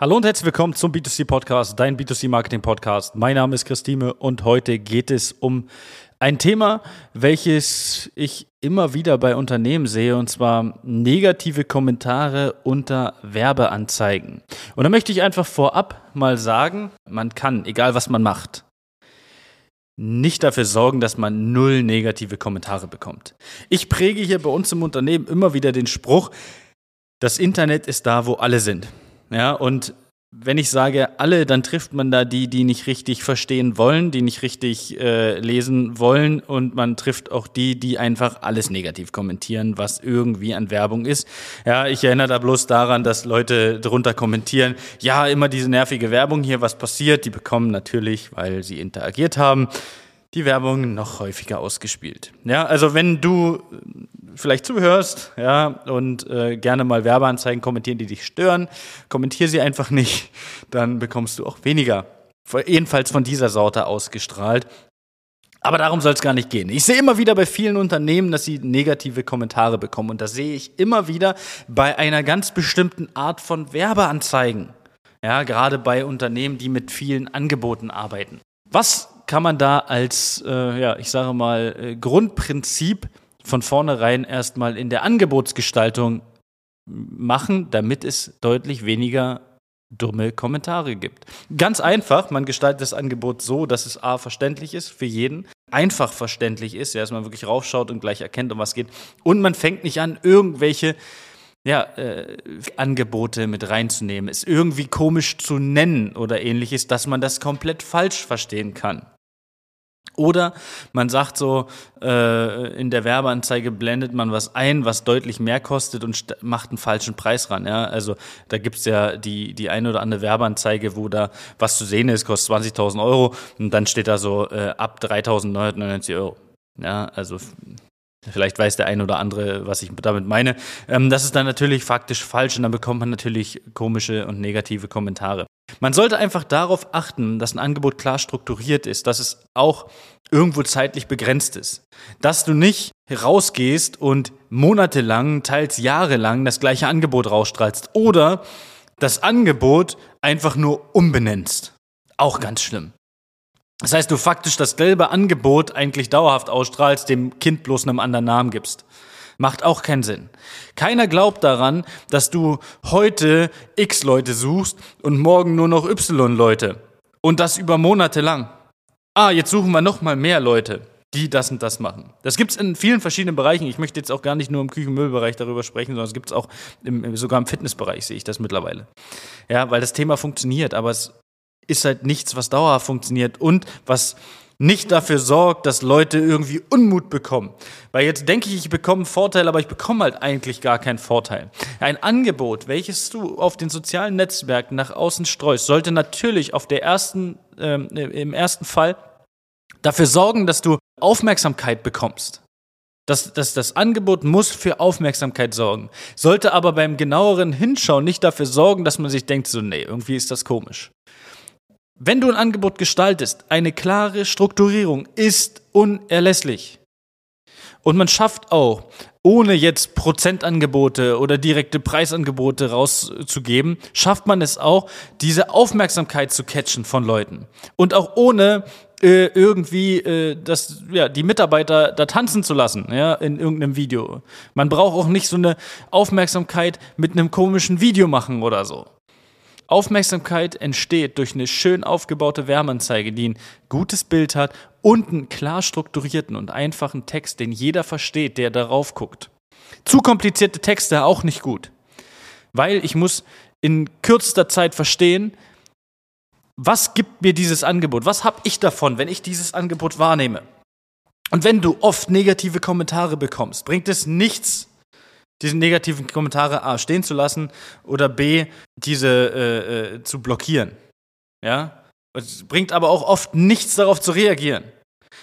Hallo und herzlich willkommen zum B2C Podcast, dein B2C Marketing Podcast. Mein Name ist Christine und heute geht es um ein Thema, welches ich immer wieder bei Unternehmen sehe, und zwar negative Kommentare unter Werbeanzeigen. Und da möchte ich einfach vorab mal sagen, man kann, egal was man macht, nicht dafür sorgen, dass man null negative Kommentare bekommt. Ich präge hier bei uns im Unternehmen immer wieder den Spruch, das Internet ist da, wo alle sind. Ja, und wenn ich sage alle, dann trifft man da die, die nicht richtig verstehen wollen, die nicht richtig äh, lesen wollen und man trifft auch die, die einfach alles negativ kommentieren, was irgendwie an Werbung ist. Ja, ich erinnere da bloß daran, dass Leute drunter kommentieren, ja, immer diese nervige Werbung hier, was passiert? Die bekommen natürlich, weil sie interagiert haben, die Werbung noch häufiger ausgespielt. Ja, also wenn du vielleicht zuhörst, ja, und äh, gerne mal Werbeanzeigen kommentieren, die dich stören, kommentier sie einfach nicht, dann bekommst du auch weniger, jedenfalls von dieser Sorte ausgestrahlt. Aber darum soll es gar nicht gehen. Ich sehe immer wieder bei vielen Unternehmen, dass sie negative Kommentare bekommen. Und das sehe ich immer wieder bei einer ganz bestimmten Art von Werbeanzeigen. Ja, gerade bei Unternehmen, die mit vielen Angeboten arbeiten. Was kann man da als, äh, ja, ich sage mal, äh, Grundprinzip von vornherein erstmal in der Angebotsgestaltung machen, damit es deutlich weniger dumme Kommentare gibt. Ganz einfach, man gestaltet das Angebot so, dass es A verständlich ist für jeden, einfach verständlich ist, ja, dass man wirklich raufschaut und gleich erkennt, um was geht. Und man fängt nicht an, irgendwelche ja, äh, Angebote mit reinzunehmen, es irgendwie komisch zu nennen oder ähnliches, dass man das komplett falsch verstehen kann. Oder man sagt so, äh, in der Werbeanzeige blendet man was ein, was deutlich mehr kostet und macht einen falschen Preis ran. Ja? Also da gibt's ja die, die eine oder andere Werbeanzeige, wo da was zu sehen ist, kostet 20.000 Euro und dann steht da so äh, ab 3.999 Euro. Ja, also Vielleicht weiß der ein oder andere, was ich damit meine. Ähm, das ist dann natürlich faktisch falsch und dann bekommt man natürlich komische und negative Kommentare. Man sollte einfach darauf achten, dass ein Angebot klar strukturiert ist, dass es auch irgendwo zeitlich begrenzt ist. Dass du nicht rausgehst und monatelang, teils jahrelang das gleiche Angebot rausstrahlst oder das Angebot einfach nur umbenennst. Auch ganz schlimm. Das heißt, du faktisch dasselbe Angebot eigentlich dauerhaft ausstrahlst, dem Kind bloß einem anderen Namen gibst. Macht auch keinen Sinn. Keiner glaubt daran, dass du heute X Leute suchst und morgen nur noch Y Leute. Und das über Monate lang. Ah, jetzt suchen wir noch mal mehr Leute, die das und das machen. Das gibt's in vielen verschiedenen Bereichen. Ich möchte jetzt auch gar nicht nur im Küchenmüllbereich darüber sprechen, sondern es gibt's auch im, sogar im Fitnessbereich sehe ich das mittlerweile. Ja, weil das Thema funktioniert, aber es ist halt nichts, was dauerhaft funktioniert und was nicht dafür sorgt, dass Leute irgendwie Unmut bekommen. Weil jetzt denke ich, ich bekomme einen Vorteil, aber ich bekomme halt eigentlich gar keinen Vorteil. Ein Angebot, welches du auf den sozialen Netzwerken nach außen streust, sollte natürlich auf der ersten, ähm, im ersten Fall dafür sorgen, dass du Aufmerksamkeit bekommst. Das, das, das Angebot muss für Aufmerksamkeit sorgen, sollte aber beim genaueren Hinschauen nicht dafür sorgen, dass man sich denkt, so, nee, irgendwie ist das komisch. Wenn du ein Angebot gestaltest, eine klare Strukturierung ist unerlässlich. Und man schafft auch, ohne jetzt Prozentangebote oder direkte Preisangebote rauszugeben, schafft man es auch, diese Aufmerksamkeit zu catchen von Leuten. Und auch ohne äh, irgendwie äh, das, ja, die Mitarbeiter da tanzen zu lassen, ja, in irgendeinem Video. Man braucht auch nicht so eine Aufmerksamkeit mit einem komischen Video machen oder so. Aufmerksamkeit entsteht durch eine schön aufgebaute Werbeanzeige, die ein gutes Bild hat und einen klar strukturierten und einfachen Text, den jeder versteht, der darauf guckt. Zu komplizierte Texte auch nicht gut, weil ich muss in kürzester Zeit verstehen, was gibt mir dieses Angebot? Was habe ich davon, wenn ich dieses Angebot wahrnehme? Und wenn du oft negative Kommentare bekommst, bringt es nichts, diese negativen Kommentare A stehen zu lassen oder B, diese äh, äh, zu blockieren. Ja? Es bringt aber auch oft nichts darauf zu reagieren.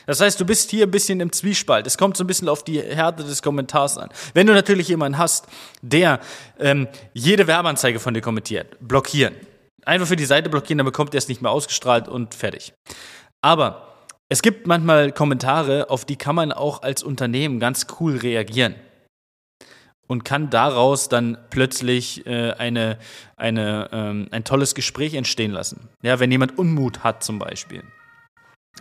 Das heißt, du bist hier ein bisschen im Zwiespalt. Es kommt so ein bisschen auf die Härte des Kommentars an. Wenn du natürlich jemanden hast, der ähm, jede Werbeanzeige von dir kommentiert, blockieren. Einfach für die Seite blockieren, dann bekommt er es nicht mehr ausgestrahlt und fertig. Aber es gibt manchmal Kommentare, auf die kann man auch als Unternehmen ganz cool reagieren. Und kann daraus dann plötzlich äh, eine, eine, ähm, ein tolles Gespräch entstehen lassen. Ja, wenn jemand Unmut hat zum Beispiel,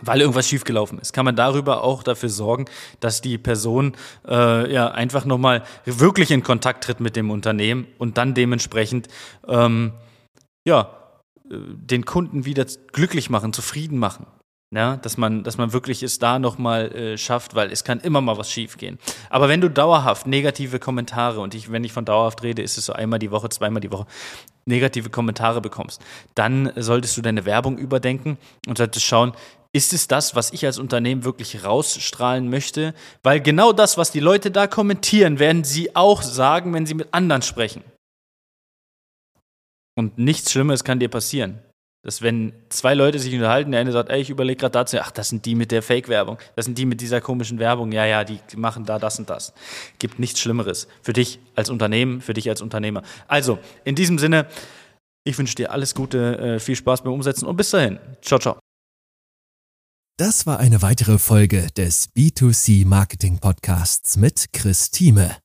weil irgendwas schiefgelaufen ist, kann man darüber auch dafür sorgen, dass die Person äh, ja einfach nochmal wirklich in Kontakt tritt mit dem Unternehmen und dann dementsprechend ähm, ja äh, den Kunden wieder glücklich machen, zufrieden machen. Ja, dass man, dass man wirklich es da nochmal äh, schafft, weil es kann immer mal was schiefgehen. Aber wenn du dauerhaft negative Kommentare, und ich, wenn ich von dauerhaft rede, ist es so einmal die Woche, zweimal die Woche, negative Kommentare bekommst, dann solltest du deine Werbung überdenken und solltest schauen, ist es das, was ich als Unternehmen wirklich rausstrahlen möchte? Weil genau das, was die Leute da kommentieren, werden sie auch sagen, wenn sie mit anderen sprechen. Und nichts Schlimmes kann dir passieren dass wenn zwei Leute sich unterhalten, der eine sagt, ey, ich überlege gerade dazu, ach, das sind die mit der Fake-Werbung, das sind die mit dieser komischen Werbung, ja, ja, die machen da das und das. Gibt nichts Schlimmeres für dich als Unternehmen, für dich als Unternehmer. Also, in diesem Sinne, ich wünsche dir alles Gute, äh, viel Spaß beim Umsetzen und bis dahin. Ciao, ciao. Das war eine weitere Folge des B2C Marketing Podcasts mit Chris Thieme.